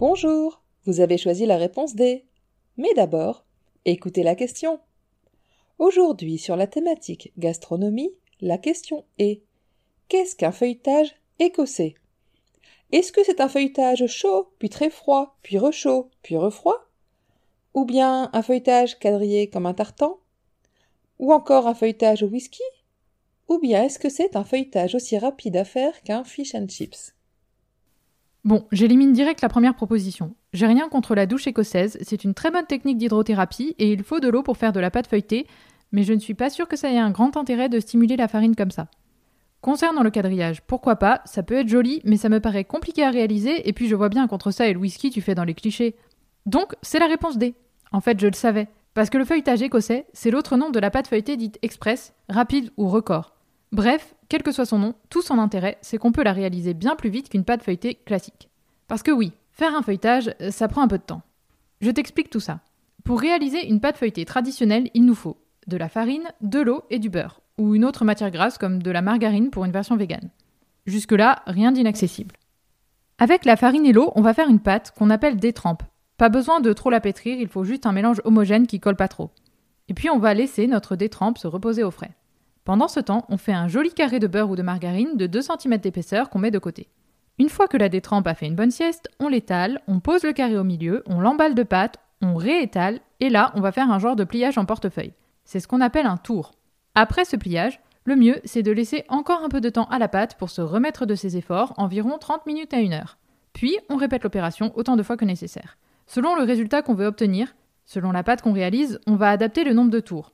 Bonjour, vous avez choisi la réponse D. Mais d'abord, écoutez la question. Aujourd'hui, sur la thématique gastronomie, la question est Qu'est-ce qu'un feuilletage écossais? Est-ce que c'est un feuilletage chaud, puis très froid, puis rechaud, puis refroid? Ou bien un feuilletage quadrillé comme un tartan? Ou encore un feuilletage au whisky? Ou bien est-ce que c'est un feuilletage aussi rapide à faire qu'un fish and chips? Bon, j'élimine direct la première proposition. J'ai rien contre la douche écossaise, c'est une très bonne technique d'hydrothérapie et il faut de l'eau pour faire de la pâte feuilletée, mais je ne suis pas sûre que ça ait un grand intérêt de stimuler la farine comme ça. Concernant le quadrillage, pourquoi pas, ça peut être joli, mais ça me paraît compliqué à réaliser, et puis je vois bien contre ça et le whisky tu fais dans les clichés. Donc, c'est la réponse D. En fait, je le savais. Parce que le feuilletage écossais, c'est l'autre nom de la pâte feuilletée dite express, rapide ou record. Bref, quel que soit son nom, tout son intérêt, c'est qu'on peut la réaliser bien plus vite qu'une pâte feuilletée classique. Parce que oui, faire un feuilletage, ça prend un peu de temps. Je t'explique tout ça. Pour réaliser une pâte feuilletée traditionnelle, il nous faut de la farine, de l'eau et du beurre, ou une autre matière grasse comme de la margarine pour une version végane. Jusque-là, rien d'inaccessible. Avec la farine et l'eau, on va faire une pâte qu'on appelle détrempe. Pas besoin de trop la pétrir, il faut juste un mélange homogène qui colle pas trop. Et puis on va laisser notre détrempe se reposer au frais. Pendant ce temps, on fait un joli carré de beurre ou de margarine de 2 cm d'épaisseur qu'on met de côté. Une fois que la détrempe a fait une bonne sieste, on l'étale, on pose le carré au milieu, on l'emballe de pâte, on réétale, et là, on va faire un genre de pliage en portefeuille. C'est ce qu'on appelle un tour. Après ce pliage, le mieux, c'est de laisser encore un peu de temps à la pâte pour se remettre de ses efforts, environ 30 minutes à 1 heure. Puis, on répète l'opération autant de fois que nécessaire. Selon le résultat qu'on veut obtenir, selon la pâte qu'on réalise, on va adapter le nombre de tours.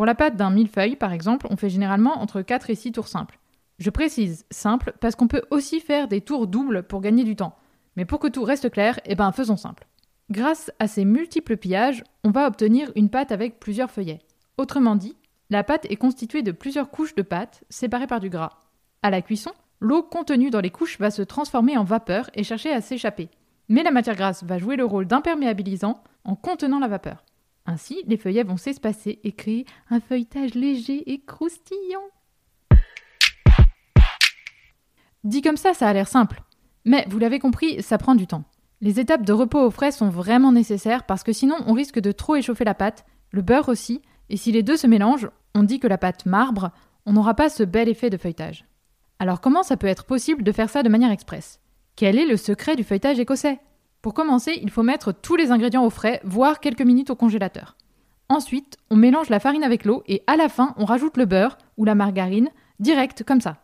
Pour la pâte d'un millefeuille, par exemple, on fait généralement entre 4 et 6 tours simples. Je précise simple parce qu'on peut aussi faire des tours doubles pour gagner du temps. Mais pour que tout reste clair, eh ben faisons simple. Grâce à ces multiples pillages, on va obtenir une pâte avec plusieurs feuillets. Autrement dit, la pâte est constituée de plusieurs couches de pâte séparées par du gras. À la cuisson, l'eau contenue dans les couches va se transformer en vapeur et chercher à s'échapper. Mais la matière grasse va jouer le rôle d'imperméabilisant en contenant la vapeur. Ainsi, les feuillets vont s'espacer et créer un feuilletage léger et croustillant. Dit comme ça, ça a l'air simple. Mais vous l'avez compris, ça prend du temps. Les étapes de repos au frais sont vraiment nécessaires parce que sinon on risque de trop échauffer la pâte, le beurre aussi, et si les deux se mélangent, on dit que la pâte marbre, on n'aura pas ce bel effet de feuilletage. Alors comment ça peut être possible de faire ça de manière express Quel est le secret du feuilletage écossais? Pour commencer, il faut mettre tous les ingrédients au frais, voire quelques minutes au congélateur. Ensuite, on mélange la farine avec l'eau et à la fin, on rajoute le beurre ou la margarine, direct comme ça.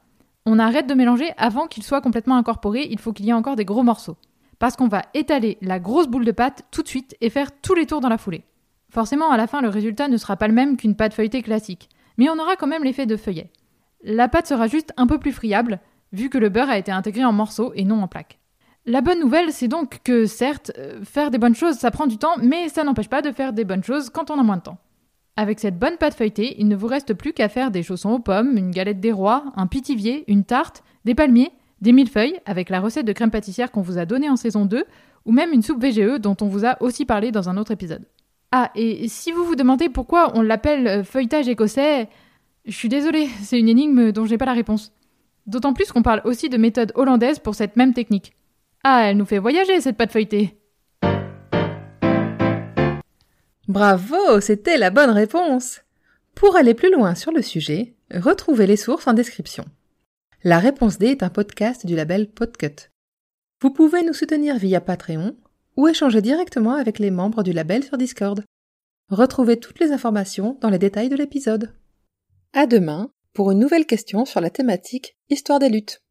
On arrête de mélanger avant qu'il soit complètement incorporé, il faut qu'il y ait encore des gros morceaux. Parce qu'on va étaler la grosse boule de pâte tout de suite et faire tous les tours dans la foulée. Forcément, à la fin, le résultat ne sera pas le même qu'une pâte feuilletée classique, mais on aura quand même l'effet de feuillet. La pâte sera juste un peu plus friable, vu que le beurre a été intégré en morceaux et non en plaques. La bonne nouvelle, c'est donc que certes, euh, faire des bonnes choses, ça prend du temps, mais ça n'empêche pas de faire des bonnes choses quand on a moins de temps. Avec cette bonne pâte feuilletée, il ne vous reste plus qu'à faire des chaussons aux pommes, une galette des rois, un pitivier, une tarte, des palmiers, des millefeuilles, avec la recette de crème pâtissière qu'on vous a donnée en saison 2, ou même une soupe VGE dont on vous a aussi parlé dans un autre épisode. Ah, et si vous vous demandez pourquoi on l'appelle euh, feuilletage écossais, je suis désolée, c'est une énigme dont j'ai pas la réponse. D'autant plus qu'on parle aussi de méthode hollandaise pour cette même technique. Ah, elle nous fait voyager cette pâte feuilletée. Bravo, c'était la bonne réponse. Pour aller plus loin sur le sujet, retrouvez les sources en description. La réponse D est un podcast du label Podcut. Vous pouvez nous soutenir via Patreon ou échanger directement avec les membres du label sur Discord. Retrouvez toutes les informations dans les détails de l'épisode. À demain pour une nouvelle question sur la thématique Histoire des luttes.